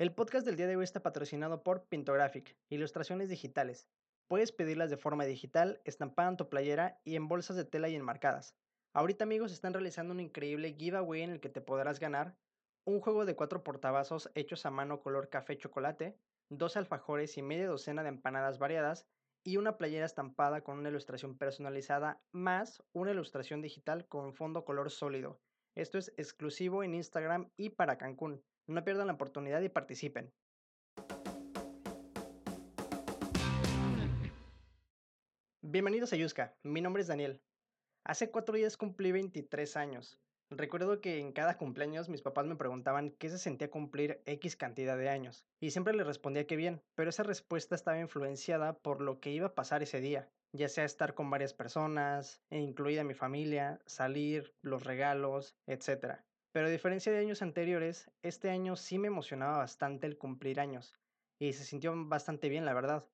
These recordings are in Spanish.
El podcast del día de hoy está patrocinado por Pintographic, ilustraciones digitales. Puedes pedirlas de forma digital, estampada en tu playera y en bolsas de tela y enmarcadas. Ahorita amigos están realizando un increíble giveaway en el que te podrás ganar un juego de cuatro portavasos hechos a mano color café chocolate, dos alfajores y media docena de empanadas variadas y una playera estampada con una ilustración personalizada más una ilustración digital con fondo color sólido. Esto es exclusivo en Instagram y para Cancún. No pierdan la oportunidad y participen. Bienvenidos a Yuska, mi nombre es Daniel. Hace cuatro días cumplí 23 años. Recuerdo que en cada cumpleaños mis papás me preguntaban qué se sentía cumplir X cantidad de años, y siempre les respondía que bien, pero esa respuesta estaba influenciada por lo que iba a pasar ese día, ya sea estar con varias personas, incluida mi familia, salir, los regalos, etc. Pero a diferencia de años anteriores, este año sí me emocionaba bastante el cumplir años, y se sintió bastante bien, la verdad,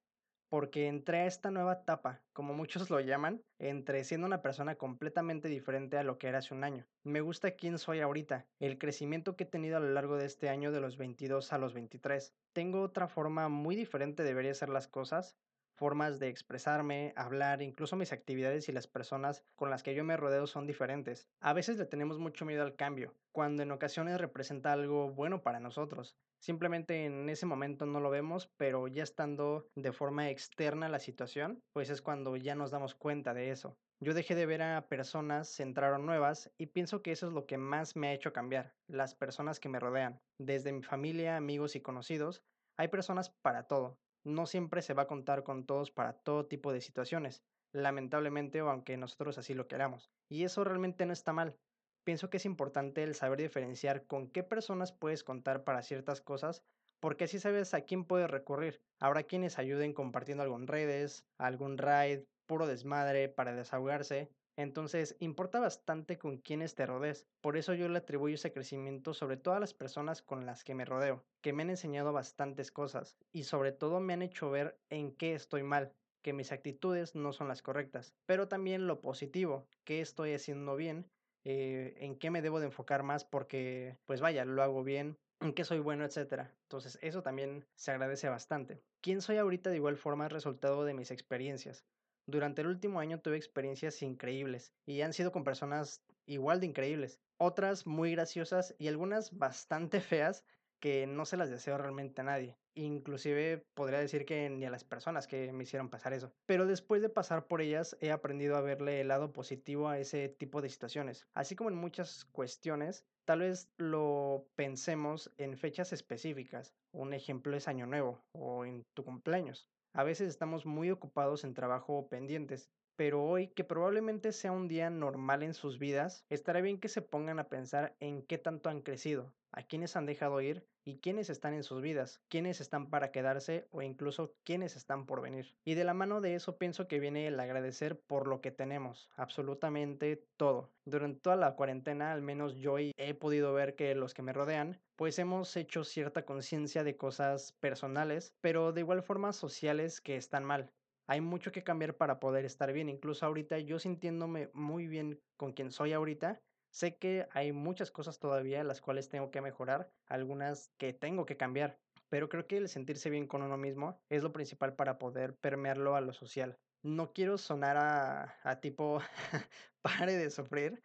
porque entré a esta nueva etapa, como muchos lo llaman, entre siendo una persona completamente diferente a lo que era hace un año. Me gusta quién soy ahorita, el crecimiento que he tenido a lo largo de este año de los 22 a los 23. Tengo otra forma muy diferente de ver y hacer las cosas, formas de expresarme, hablar, incluso mis actividades y las personas con las que yo me rodeo son diferentes. A veces le tenemos mucho miedo al cambio, cuando en ocasiones representa algo bueno para nosotros. Simplemente en ese momento no lo vemos, pero ya estando de forma externa a la situación, pues es cuando ya nos damos cuenta de eso. Yo dejé de ver a personas, entraron nuevas y pienso que eso es lo que más me ha hecho cambiar, las personas que me rodean. Desde mi familia, amigos y conocidos, hay personas para todo, no siempre se va a contar con todos para todo tipo de situaciones, lamentablemente o aunque nosotros así lo queramos. Y eso realmente no está mal. Pienso que es importante el saber diferenciar con qué personas puedes contar para ciertas cosas, porque así sabes a quién puedes recurrir. Habrá quienes ayuden compartiendo algo en redes, algún raid, puro desmadre para desahogarse, entonces, importa bastante con quiénes te rodees. Por eso yo le atribuyo ese crecimiento sobre todas las personas con las que me rodeo, que me han enseñado bastantes cosas y sobre todo me han hecho ver en qué estoy mal, que mis actitudes no son las correctas, pero también lo positivo, qué estoy haciendo bien, eh, en qué me debo de enfocar más porque, pues vaya, lo hago bien, en qué soy bueno, etcétera. Entonces, eso también se agradece bastante. ¿Quién soy ahorita de igual forma es resultado de mis experiencias? Durante el último año tuve experiencias increíbles y han sido con personas igual de increíbles, otras muy graciosas y algunas bastante feas que no se las deseo realmente a nadie. Inclusive podría decir que ni a las personas que me hicieron pasar eso. Pero después de pasar por ellas he aprendido a verle el lado positivo a ese tipo de situaciones. Así como en muchas cuestiones, tal vez lo pensemos en fechas específicas. Un ejemplo es Año Nuevo o en tu cumpleaños. A veces estamos muy ocupados en trabajo o pendientes, pero hoy, que probablemente sea un día normal en sus vidas, estará bien que se pongan a pensar en qué tanto han crecido, a quiénes han dejado ir y quiénes están en sus vidas, quiénes están para quedarse o incluso quiénes están por venir. Y de la mano de eso pienso que viene el agradecer por lo que tenemos, absolutamente todo. Durante toda la cuarentena, al menos yo he podido ver que los que me rodean, pues hemos hecho cierta conciencia de cosas personales, pero de igual forma sociales que están mal. Hay mucho que cambiar para poder estar bien. Incluso ahorita yo sintiéndome muy bien con quien soy ahorita, Sé que hay muchas cosas todavía las cuales tengo que mejorar, algunas que tengo que cambiar, pero creo que el sentirse bien con uno mismo es lo principal para poder permearlo a lo social. No quiero sonar a, a tipo pare de sufrir,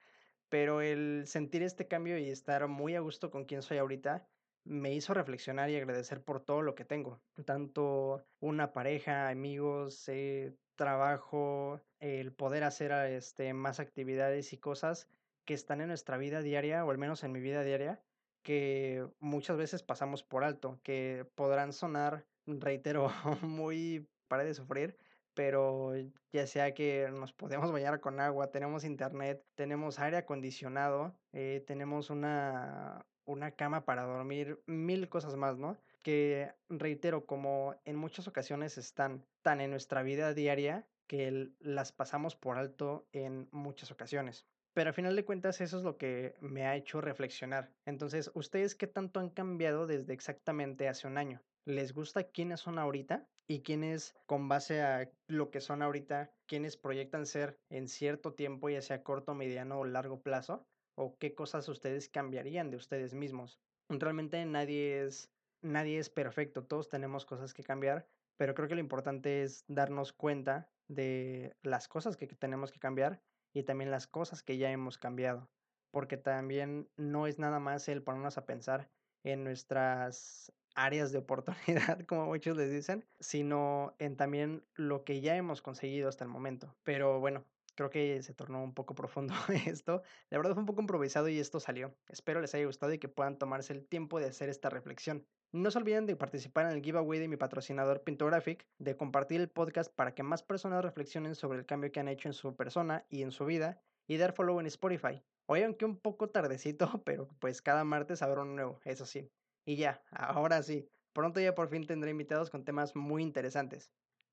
pero el sentir este cambio y estar muy a gusto con quien soy ahorita me hizo reflexionar y agradecer por todo lo que tengo, tanto una pareja, amigos, eh, trabajo, el poder hacer este, más actividades y cosas que están en nuestra vida diaria, o al menos en mi vida diaria, que muchas veces pasamos por alto, que podrán sonar, reitero, muy para de sufrir, pero ya sea que nos podemos bañar con agua, tenemos internet, tenemos aire acondicionado, eh, tenemos una, una cama para dormir, mil cosas más, ¿no? Que reitero, como en muchas ocasiones están tan en nuestra vida diaria que las pasamos por alto en muchas ocasiones. Pero al final de cuentas eso es lo que me ha hecho reflexionar. Entonces, ¿ustedes qué tanto han cambiado desde exactamente hace un año? ¿Les gusta quiénes son ahorita? ¿Y quiénes, con base a lo que son ahorita, quiénes proyectan ser en cierto tiempo, ya sea corto, mediano o largo plazo? ¿O qué cosas ustedes cambiarían de ustedes mismos? Realmente nadie es nadie es perfecto, todos tenemos cosas que cambiar, pero creo que lo importante es darnos cuenta de las cosas que tenemos que cambiar y también las cosas que ya hemos cambiado, porque también no es nada más el ponernos a pensar en nuestras áreas de oportunidad, como muchos les dicen, sino en también lo que ya hemos conseguido hasta el momento. Pero bueno, creo que se tornó un poco profundo esto. La verdad fue un poco improvisado y esto salió. Espero les haya gustado y que puedan tomarse el tiempo de hacer esta reflexión. No se olviden de participar en el giveaway de mi patrocinador Pintographic, de compartir el podcast para que más personas reflexionen sobre el cambio que han hecho en su persona y en su vida, y dar follow en Spotify. Hoy aunque un poco tardecito, pero pues cada martes habrá un nuevo, eso sí. Y ya, ahora sí, pronto ya por fin tendré invitados con temas muy interesantes.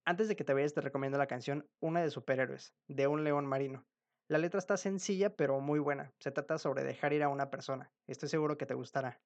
Antes de que te vayas te recomiendo la canción Una de superhéroes, de un león marino. La letra está sencilla pero muy buena, se trata sobre dejar ir a una persona, estoy seguro que te gustará.